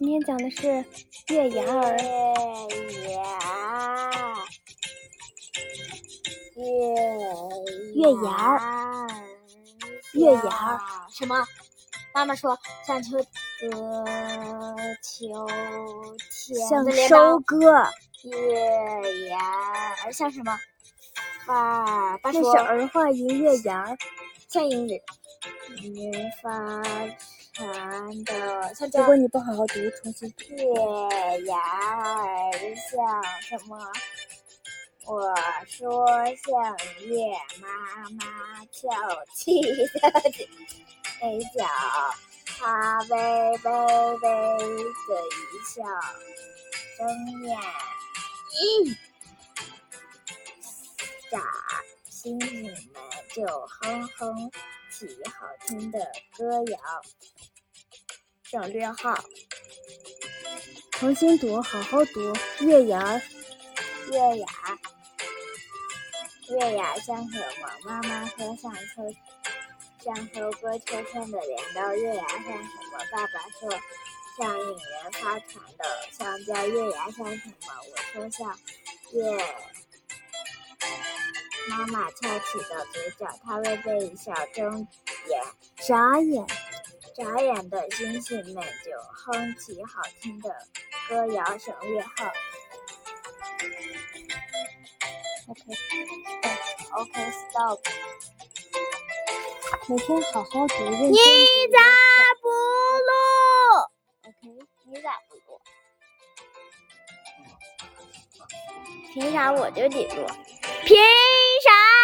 今天讲的是月牙儿。月牙，月月牙儿，月牙儿什么？妈妈说像秋歌，秋天像。收割，月牙儿像什么？爸爸那说是儿化音月牙儿。像英语，语发长的如果你不好好读，重新。月牙儿像什么？我说像月妈妈翘起的嘴角，她微微微的一笑，睁眼一眨，星星们就哼哼起好听的歌谣。省略号。重新读，好好读。月牙，月牙，月牙像什么？妈妈说像秋，像收割秋天的镰刀。月牙像什么？爸爸说像引人发传的香蕉。月牙像什么？我说像月。妈妈翘起的嘴角，她微微一笑，睁眼眨眼。眨眼的星星们就哼起好听的歌谣。省略号。OK。OK stop。每天好好读，认真你读。凭啥我就得做凭啥？